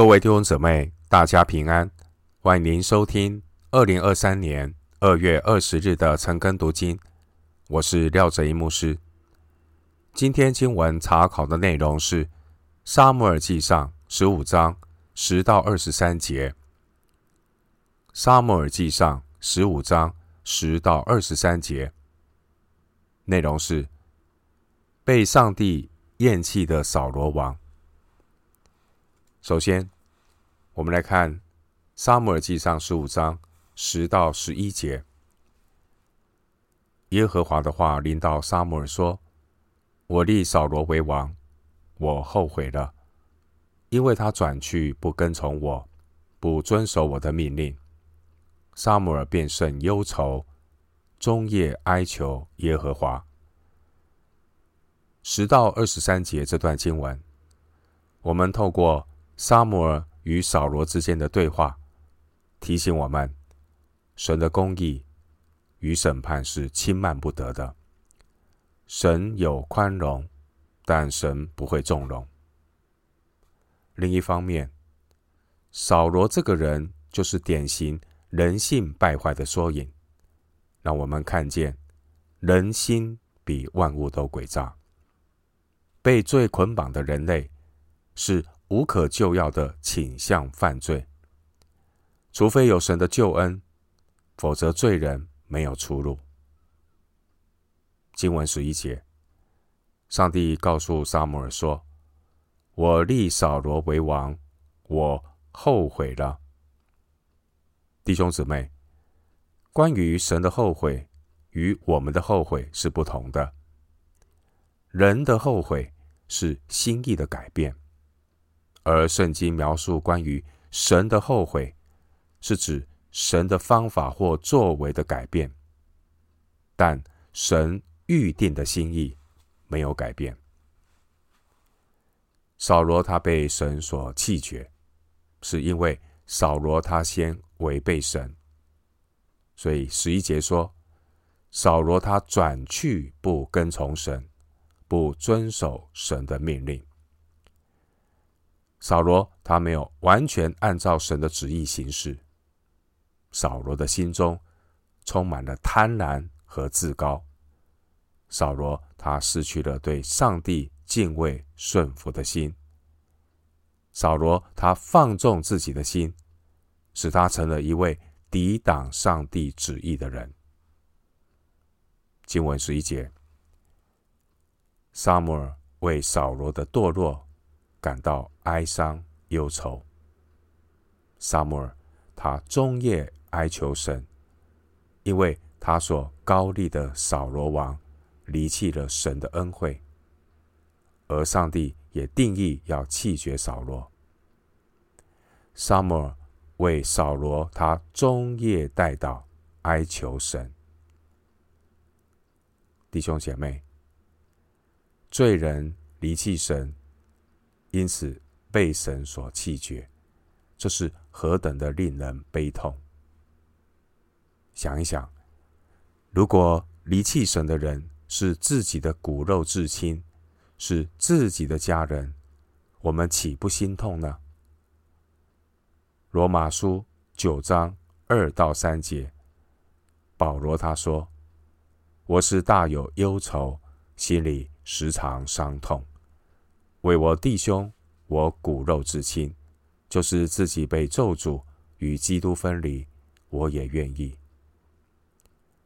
各位弟兄姊妹，大家平安！欢迎您收听二零二三年二月二十日的晨更读经。我是廖哲一牧师。今天经文查考的内容是《撒母耳记上》十五章十到二十三节。《撒母耳记上》十五章十到二十三节内容是被上帝厌弃的扫罗王。首先，我们来看《撒母耳记上》十五章十到十一节。耶和华的话临到撒母耳说：“我立扫罗为王，我后悔了，因为他转去不跟从我，不遵守我的命令。”撒母耳便甚忧愁，终夜哀求耶和华。十到二十三节这段经文，我们透过。撒母耳与扫罗之间的对话，提醒我们，神的公义与审判是轻慢不得的。神有宽容，但神不会纵容。另一方面，扫罗这个人就是典型人性败坏的缩影，让我们看见人心比万物都诡诈。被罪捆绑的人类是。无可救药的倾向犯罪，除非有神的救恩，否则罪人没有出路。经文十一节，上帝告诉撒母耳说：“我立扫罗为王，我后悔了。”弟兄姊妹，关于神的后悔与我们的后悔是不同的。人的后悔是心意的改变。而圣经描述关于神的后悔，是指神的方法或作为的改变，但神预定的心意没有改变。扫罗他被神所弃绝，是因为扫罗他先违背神，所以十一节说，扫罗他转去不跟从神，不遵守神的命令。扫罗他没有完全按照神的旨意行事。扫罗的心中充满了贪婪和自高。扫罗他失去了对上帝敬畏顺服的心。扫罗他放纵自己的心，使他成了一位抵挡上帝旨意的人。经文十一节，撒母耳为扫罗的堕落。感到哀伤忧愁。撒母耳他终夜哀求神，因为他所高立的扫罗王离弃了神的恩惠，而上帝也定义要弃绝扫罗。撒母耳为扫罗他终夜代祷哀求神。弟兄姐妹，罪人离弃神。因此被神所弃绝，这是何等的令人悲痛！想一想，如果离弃神的人是自己的骨肉至亲，是自己的家人，我们岂不心痛呢？罗马书九章二到三节，保罗他说：“我是大有忧愁，心里时常伤痛。”为我弟兄，我骨肉至亲，就是自己被咒诅与基督分离，我也愿意。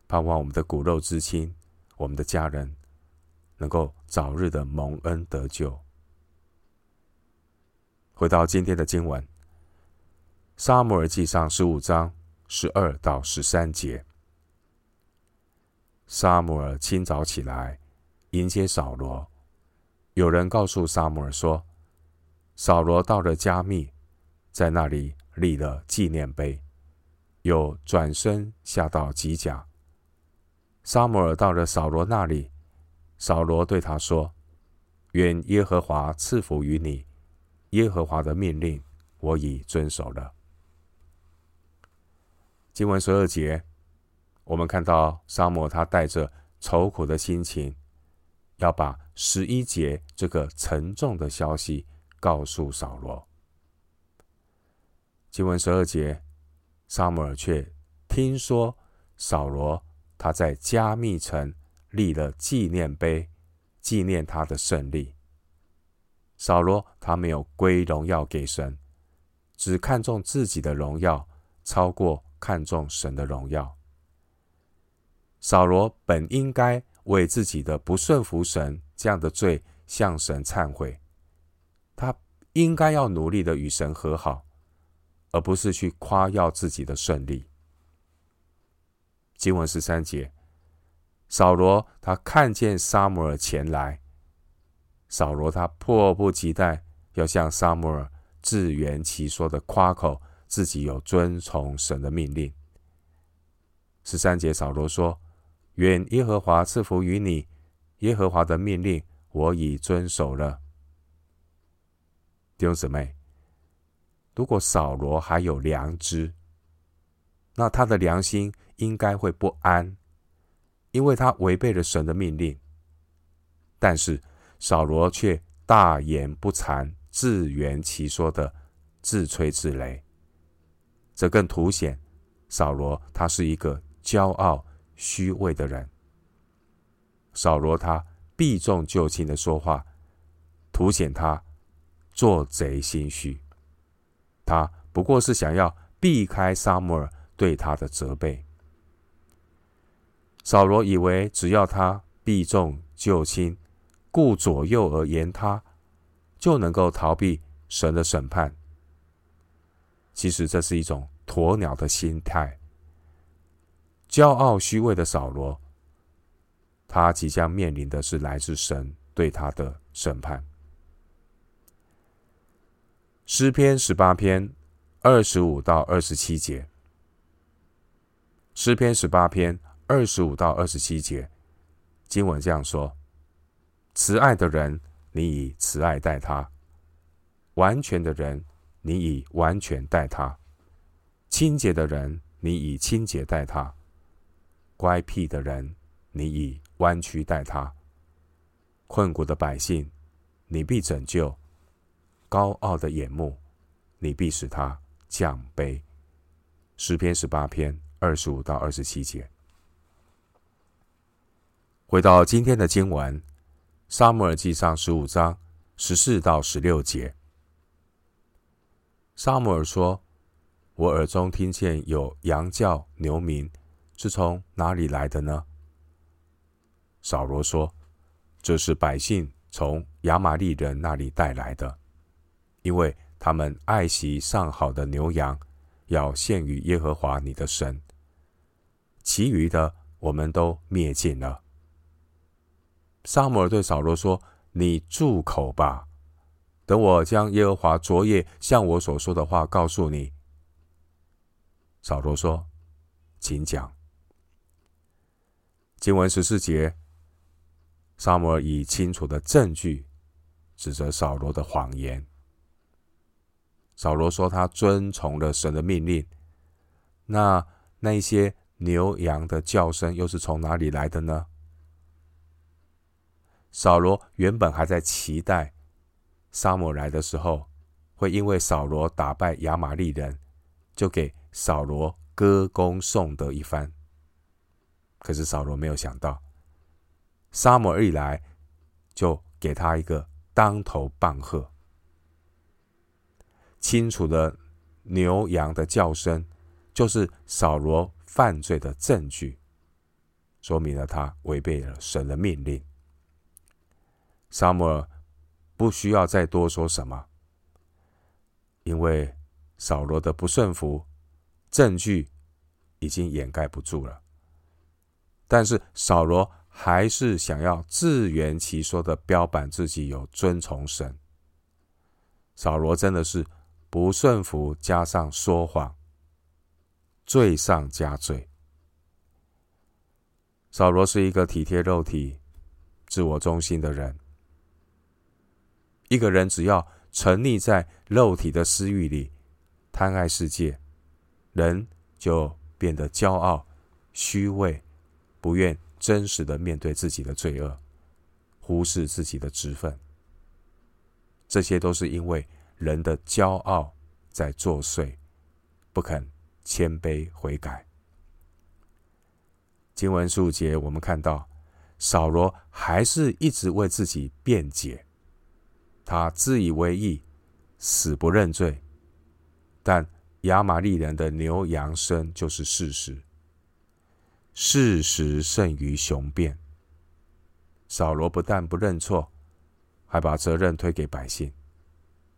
盼望我们的骨肉至亲，我们的家人，能够早日的蒙恩得救。回到今天的经文，《撒母耳记上》十五章十二到十三节。撒母耳清早起来，迎接扫罗。有人告诉撒母耳说，扫罗到了迦密，在那里立了纪念碑，又转身下到吉甲。撒母耳到了扫罗那里，扫罗对他说：“愿耶和华赐福于你，耶和华的命令我已遵守了。”经文十二节，我们看到撒母他带着愁苦的心情。要把十一节这个沉重的消息告诉扫罗。经文十二节，撒母耳却听说扫罗他在加密城立了纪念碑，纪念他的胜利。扫罗他没有归荣耀给神，只看重自己的荣耀，超过看重神的荣耀。扫罗本应该为自己的不顺服神这样的罪向神忏悔，他应该要努力的与神和好。而不是去夸耀自己的胜利。经文十三节，扫罗他看见撒母耳前来，扫罗他迫不及待要向撒母耳自圆其说的夸口自己有遵从神的命令。十三节，扫罗说：“愿耶和华赐福于你，耶和华的命令我已遵守了。”弟兄姊妹。如果扫罗还有良知，那他的良心应该会不安，因为他违背了神的命令。但是扫罗却大言不惭、自圆其说的自吹自擂，这更凸显扫罗他是一个骄傲虚伪的人。扫罗他避重就轻的说话，凸显他做贼心虚。他不过是想要避开撒母耳对他的责备。扫罗以为只要他避重就轻、顾左右而言他，就能够逃避神的审判。其实这是一种鸵鸟的心态。骄傲虚伪的扫罗，他即将面临的是来自神对他的审判。诗篇十八篇二十五到二十七节。诗篇十八篇二十五到二十七节，经文这样说：慈爱的人，你以慈爱待他；完全的人，你以完全待他；清洁的人，你以清洁待他；乖僻的人，你以弯曲待他；困苦的百姓，你必拯救。高傲的眼目，你必使他降卑。诗篇十八篇二十五到二十七节。回到今天的经文，撒母耳记上十五章十四到十六节。撒母耳说：“我耳中听见有羊叫牛鸣，是从哪里来的呢？”扫罗说：“这是百姓从亚玛力人那里带来的。”因为他们爱惜上好的牛羊，要献与耶和华你的神。其余的我们都灭尽了。撒母耳对扫罗说：“你住口吧，等我将耶和华昨夜向我所说的话告诉你。”扫罗说：“请讲。”经文十四节，撒母耳以清楚的证据指责扫罗的谎言。扫罗说：“他遵从了神的命令。那那些牛羊的叫声又是从哪里来的呢？”扫罗原本还在期待撒母来的时候，会因为扫罗打败亚玛力人，就给扫罗歌功颂德一番。可是扫罗没有想到，撒母耳一来，就给他一个当头棒喝。清楚的牛羊的叫声，就是扫罗犯罪的证据，说明了他违背了神的命令。撒母耳不需要再多说什么，因为扫罗的不顺服，证据已经掩盖不住了。但是扫罗还是想要自圆其说的标榜自己有遵从神。扫罗真的是。不顺服加上说谎，罪上加罪。扫罗是一个体贴肉体、自我中心的人。一个人只要沉溺在肉体的私欲里，贪爱世界，人就变得骄傲、虚伪，不愿真实的面对自己的罪恶，忽视自己的职分。这些都是因为。人的骄傲在作祟，不肯谦卑悔改。经文数节，我们看到扫罗还是一直为自己辩解，他自以为义，死不认罪。但亚玛力人的牛羊生就是事实，事实胜于雄辩。扫罗不但不认错，还把责任推给百姓，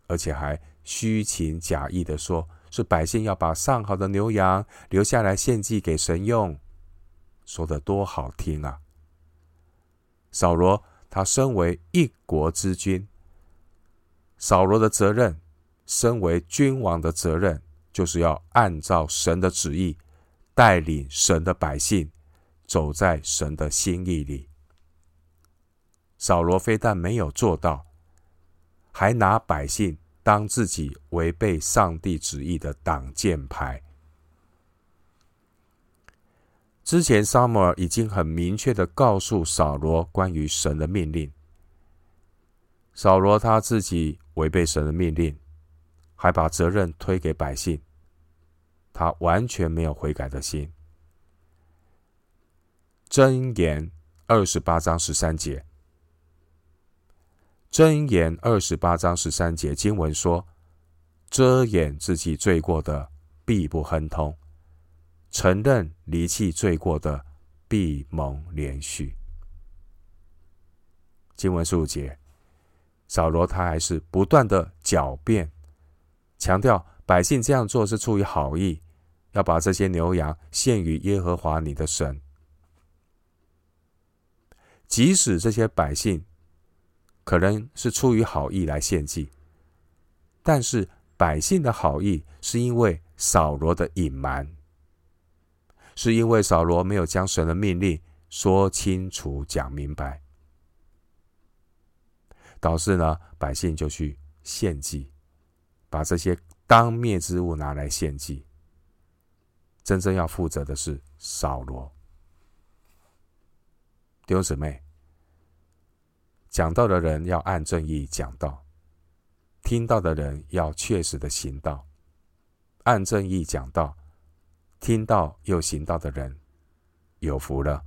而且还虚情假意的说是百姓要把上好的牛羊留下来献祭给神用，说的多好听啊！扫罗他身为一国之君，扫罗的责任。身为君王的责任，就是要按照神的旨意，带领神的百姓走在神的心意里。扫罗非但没有做到，还拿百姓当自己违背上帝旨意的挡箭牌。之前撒母耳已经很明确的告诉扫罗关于神的命令，扫罗他自己违背神的命令。还把责任推给百姓，他完全没有悔改的心。箴言二十八章十三节，箴言二十八章十三节经文说：“遮掩自己罪过的，必不亨通；承认离弃罪过的，必蒙怜恤。”经文数节，扫罗他还是不断的狡辩。强调百姓这样做是出于好意，要把这些牛羊献于耶和华你的神。即使这些百姓可能是出于好意来献祭，但是百姓的好意是因为扫罗的隐瞒，是因为扫罗没有将神的命令说清楚、讲明白，导致呢百姓就去献祭。把这些当灭之物拿来献祭，真正要负责的是扫罗。弟兄姊妹，讲道的人要按正义讲道，听到的人要确实的行道。按正义讲道，听到又行道的人有福了。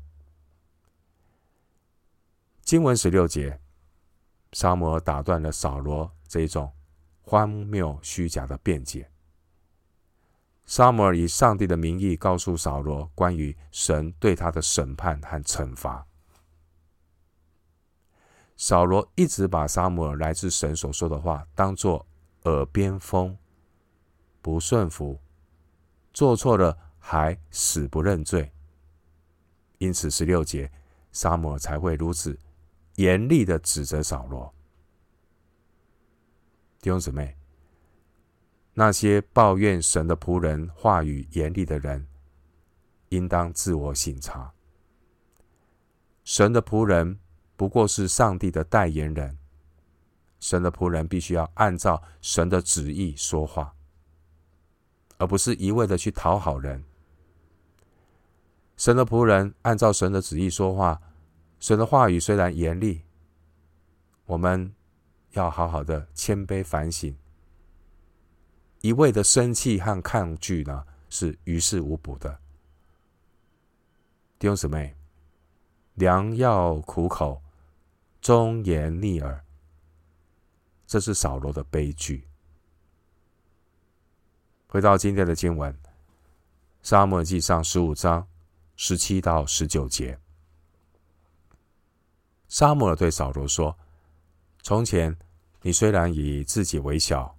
经文十六节，撒母耳打断了扫罗这种。荒谬虚假的辩解。撒母耳以上帝的名义告诉扫罗关于神对他的审判和惩罚。扫罗一直把撒母耳来自神所说的话当作耳边风，不顺服，做错了还死不认罪。因此十六节，撒母耳才会如此严厉的指责扫罗。弟兄姊妹，那些抱怨神的仆人话语严厉的人，应当自我省察。神的仆人不过是上帝的代言人，神的仆人必须要按照神的旨意说话，而不是一味的去讨好人。神的仆人按照神的旨意说话，神的话语虽然严厉，我们。要好好的谦卑反省，一味的生气和抗拒呢，是于事无补的。弟兄姊妹，良药苦口，忠言逆耳，这是扫罗的悲剧。回到今天的经文，《撒母耳记上》十五章十七到十九节，撒母耳对扫罗说。从前，你虽然以自己为小，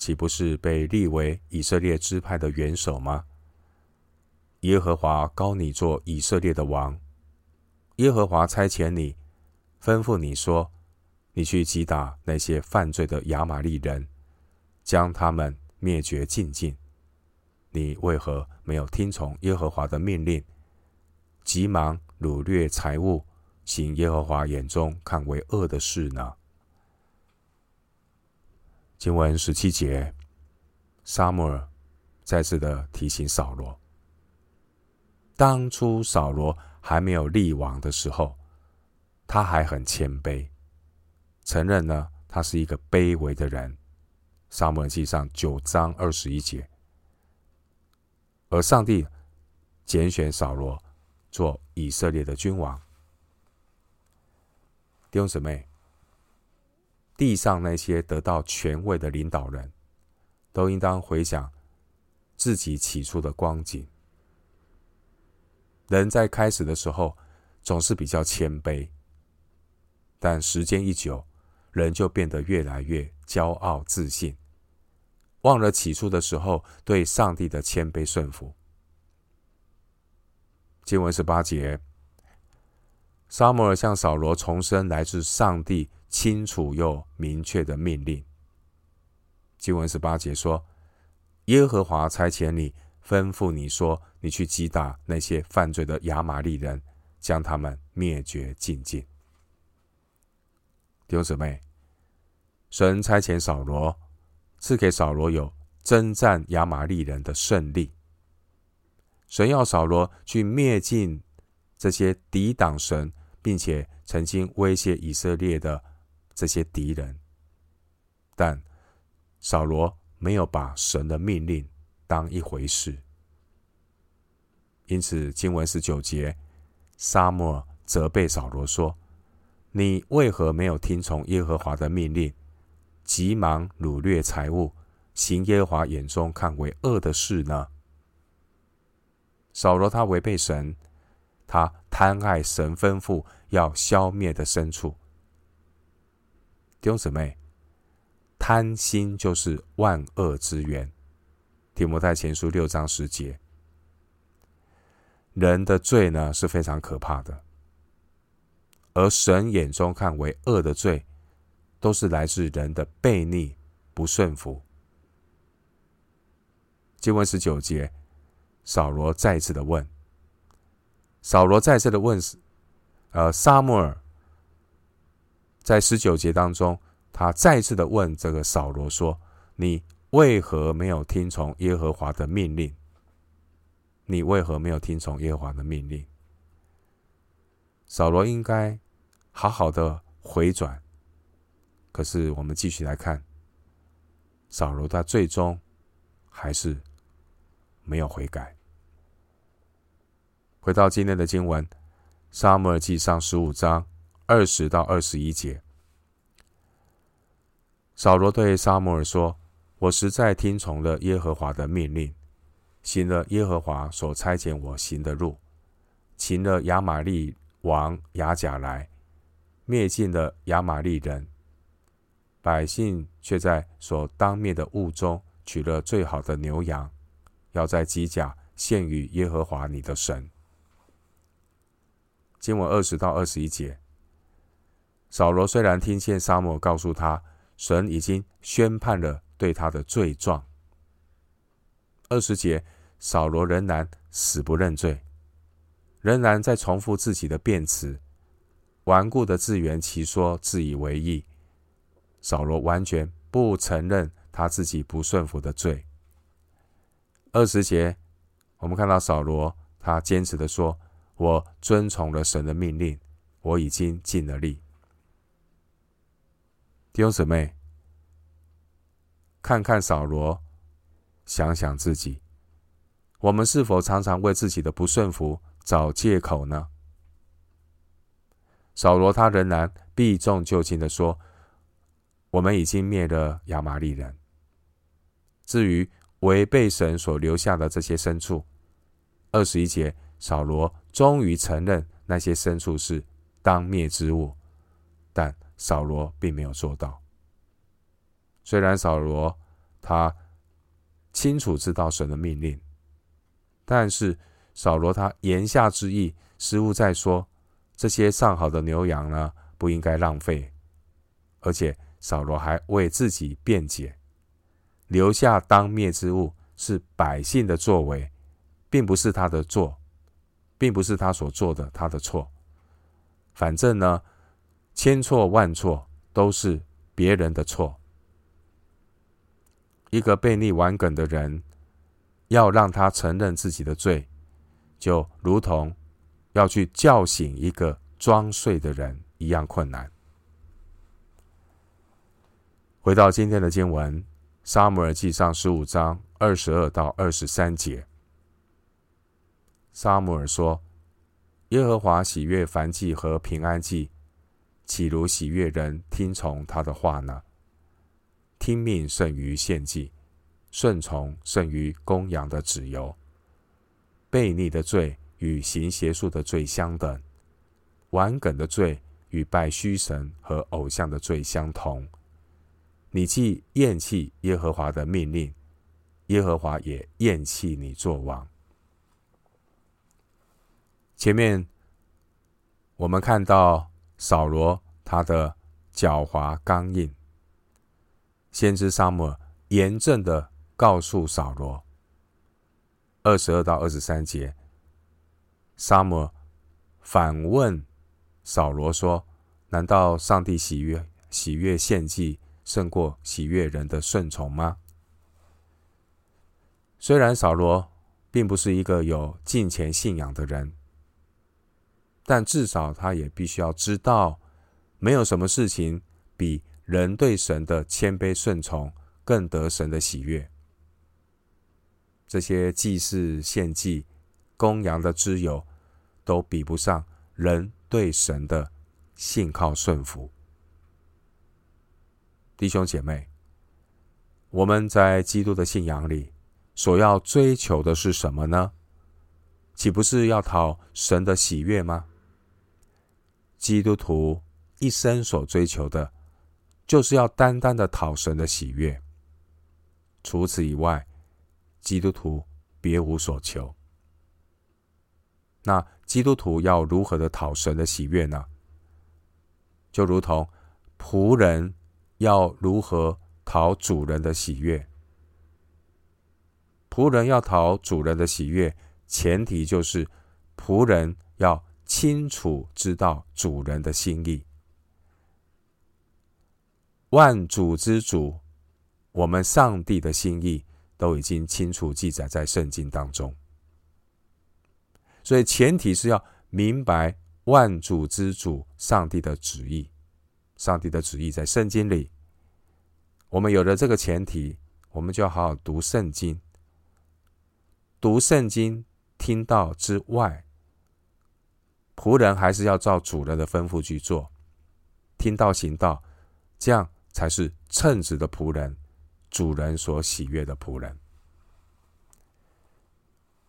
岂不是被立为以色列支派的元首吗？耶和华膏你做以色列的王。耶和华差遣你，吩咐你说：你去击打那些犯罪的亚玛力人，将他们灭绝净尽。你为何没有听从耶和华的命令，急忙掳掠财物，行耶和华眼中看为恶的事呢？经文十七节，撒母耳再次的提醒扫罗：当初扫罗还没有立王的时候，他还很谦卑，承认呢他是一个卑微的人。撒母耳记上九章二十一节，而上帝拣选扫罗做以色列的君王。弟兄姊妹，地上那些得到权位的领导人，都应当回想自己起初的光景。人在开始的时候总是比较谦卑，但时间一久，人就变得越来越骄傲自信，忘了起初的时候对上帝的谦卑顺服。经文十八节，撒母耳向扫罗重申来自上帝清楚又明确的命令。经文十八节说：“耶和华差遣你，吩咐你说，你去击打那些犯罪的亚玛力人，将他们灭绝净尽。”弟兄姊妹，神差遣扫罗，赐给扫罗有征战亚玛力人的胜利。神要扫罗去灭尽这些抵挡神，并且曾经威胁以色列的这些敌人，但扫罗没有把神的命令当一回事。因此，经文十九节，撒母耳责备扫罗说。你为何没有听从耶和华的命令，急忙掳掠财物，行耶和华眼中看为恶的事呢？扫罗他违背神，他贪爱神吩咐要消灭的牲畜。弟兄姊妹，贪心就是万恶之源。提摩太前书六章十节，人的罪呢是非常可怕的。而神眼中看为恶的罪，都是来自人的悖逆、不顺服。经文十九节，扫罗再次的问，扫罗再次的问，呃，撒母耳在十九节当中，他再次的问这个扫罗说：“你为何没有听从耶和华的命令？你为何没有听从耶和华的命令？”扫罗应该好好的回转，可是我们继续来看，扫罗他最终还是没有悔改。回到今天的经文，《撒母耳记上》十五章二十到二十一节，扫罗对撒母耳说：“我实在听从了耶和华的命令，行了耶和华所差遣我行的路，擒了亚玛力。”王亚甲来灭尽了亚玛力人，百姓却在所当灭的物中取了最好的牛羊，要在吉甲献与耶和华你的神。经文二十到二十一节，扫罗虽然听见撒母耳告诉他，神已经宣判了对他的罪状。二十节，扫罗仍然死不认罪。仍然在重复自己的辩词，顽固的自圆其说，自以为义。扫罗完全不承认他自己不顺服的罪。二十节，我们看到扫罗他坚持的说：“我遵从了神的命令，我已经尽了力。”弟兄姊妹，看看扫罗，想想自己，我们是否常常为自己的不顺服找借口呢？扫罗他仍然避重就轻的说：“我们已经灭了亚玛力人。至于违背神所留下的这些牲畜，二十一节，扫罗终于承认那些牲畜是当灭之物，但扫罗并没有做到。虽然扫罗他清楚知道神的命令，但是。”扫罗他言下之意，似乎在说，这些上好的牛羊呢，不应该浪费。而且扫罗还为自己辩解，留下当灭之物是百姓的作为，并不是他的错，并不是他所做的他的错。反正呢，千错万错都是别人的错。一个悖逆顽梗的人，要让他承认自己的罪。就如同要去叫醒一个装睡的人一样困难。回到今天的经文，《撒母耳记上》十五章二十二到二十三节，撒母耳说：“耶和华喜悦燔祭和平安祭，岂如喜悦人听从他的话呢？听命胜于献祭，顺从胜于公羊的脂油。悖逆的罪与行邪术的罪相等，顽梗的罪与拜虚神和偶像的罪相同。你既厌弃耶和华的命令，耶和华也厌弃你作王。”前面我们看到扫罗他的狡猾刚硬，先知撒母严正的告诉扫罗，二十二到二十三节，撒母反问扫罗说：“难道上帝喜悦喜悦献祭胜过喜悦人的顺从吗？”虽然扫罗并不是一个有敬虔信仰的人。但至少他也必须要知道，没有什么事情比人对神的谦卑顺从更得神的喜悦。这些祭祀献祭、公羊的脂油，都比不上人对神的信靠顺服。弟兄姐妹，我们在基督的信仰里所要追求的是什么呢？岂不是要讨神的喜悦吗？基督徒一生所追求的，就是要单单的讨神的喜悦。除此以外，基督徒别无所求。那基督徒要如何的讨神的喜悦呢？就如同仆人要如何讨主人的喜悦。仆人要讨主人的喜悦，前提就是仆人要。清楚知道主人的心意，万主之主，我们上帝的心意都已经清楚记载在圣经当中。所以前提是要明白万主之主上帝的旨意，上帝的旨意在圣经里。我们有了这个前提，我们就要好好读圣经。读圣经，听到之外。仆人还是要照主人的吩咐去做，听道行道，这样才是称职的仆人，主人所喜悦的仆人。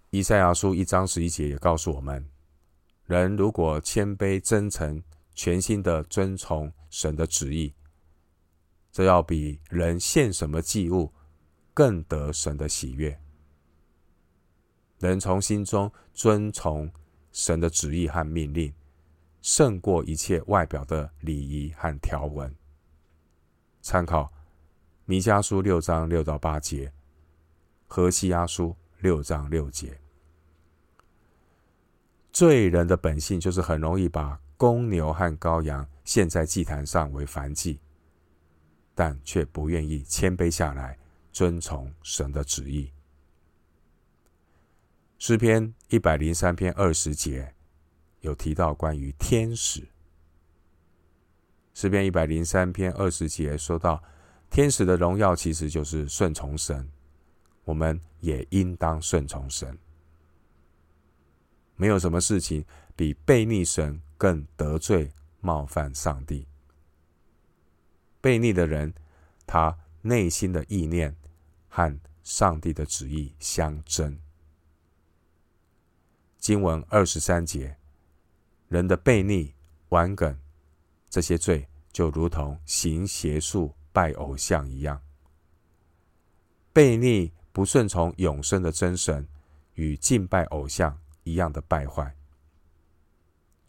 以赛亚书一章十一节也告诉我们：人如果谦卑真诚、全心的遵从神的旨意，这要比人献什么祭物更得神的喜悦。人从心中遵从。神的旨意和命令，胜过一切外表的礼仪和条文。参考弥迦书六章六到八节，何西阿书六章六节。罪人的本性就是很容易把公牛和羔羊献在祭坛上为燔祭，但却不愿意谦卑下来，遵从神的旨意。诗篇一百零三篇二十节有提到关于天使。诗篇一百零三篇二十节说到，天使的荣耀其实就是顺从神，我们也应当顺从神。没有什么事情比悖逆神更得罪冒犯上帝。悖逆的人，他内心的意念和上帝的旨意相争。经文二十三节，人的悖逆、顽梗，这些罪就如同行邪术、拜偶像一样。悖逆不顺从永生的真神，与敬拜偶像一样的败坏。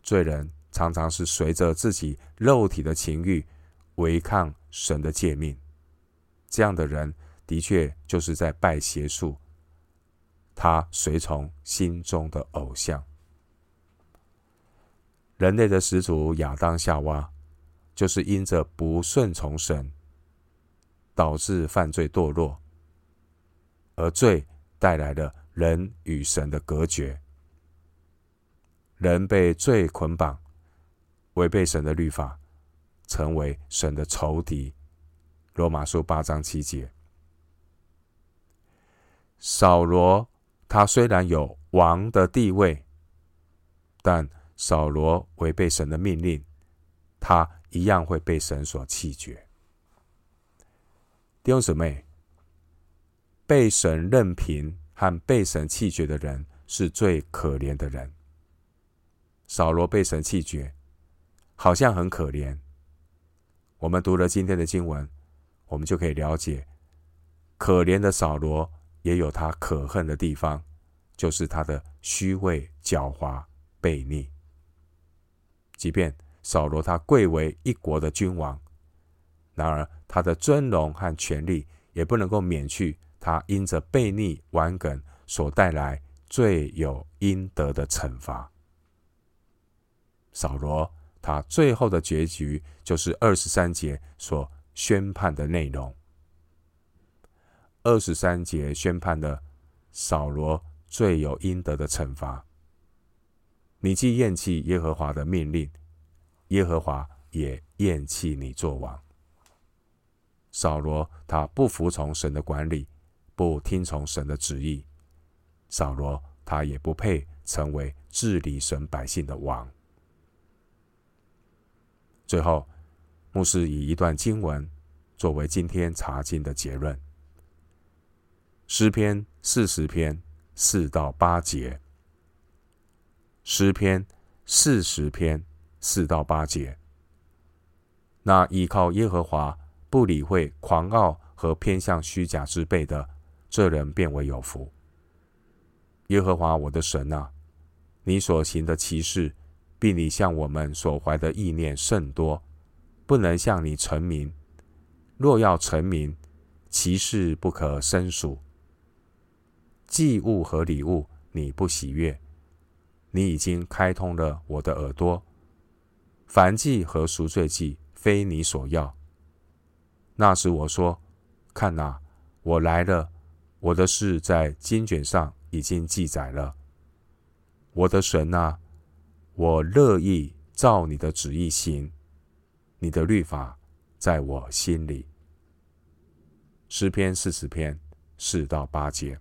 罪人常常是随着自己肉体的情欲，违抗神的诫命。这样的人的确就是在拜邪术。他随从心中的偶像。人类的始祖亚当夏娃，就是因着不顺从神，导致犯罪堕落，而罪带来了人与神的隔绝。人被罪捆绑，违背神的律法，成为神的仇敌。罗马书八章七节，扫罗。他虽然有王的地位，但扫罗违背神的命令，他一样会被神所弃绝。弟兄姊妹，被神任凭和被神弃绝的人是最可怜的人。扫罗被神弃绝，好像很可怜。我们读了今天的经文，我们就可以了解，可怜的扫罗也有他可恨的地方，就是他的虚伪、狡猾、悖逆。即便扫罗他贵为一国的君王，然而他的尊荣和权力也不能够免去他因着悖逆、顽梗所带来罪有应得的惩罚。扫罗，他最后的结局就是二十三节所宣判的内容。二十三节宣判的扫罗罪有应得的惩罚。你既厌弃耶和华的命令，耶和华也厌弃你作王。扫罗他不服从神的管理，不听从神的旨意。扫罗他也不配成为治理神百姓的王。最后，牧师以一段经文作为今天查经的结论：诗篇四十篇四到八节。诗篇四十篇四到八节。那依靠耶和华、不理会狂傲和偏向虚假之辈的，这人便为有福。耶和华我的神啊，你所行的奇事。并你向我们所怀的意念甚多，不能向你成名。若要成名，其事不可胜数。祭物和礼物你不喜悦，你已经开通了我的耳朵。燔祭和赎罪祭非你所要。那时我说：看哪，我来了，我的事在经卷上已经记载了。我的神啊！我乐意照你的旨意行，你的律法在我心里。诗篇四十篇四到八节，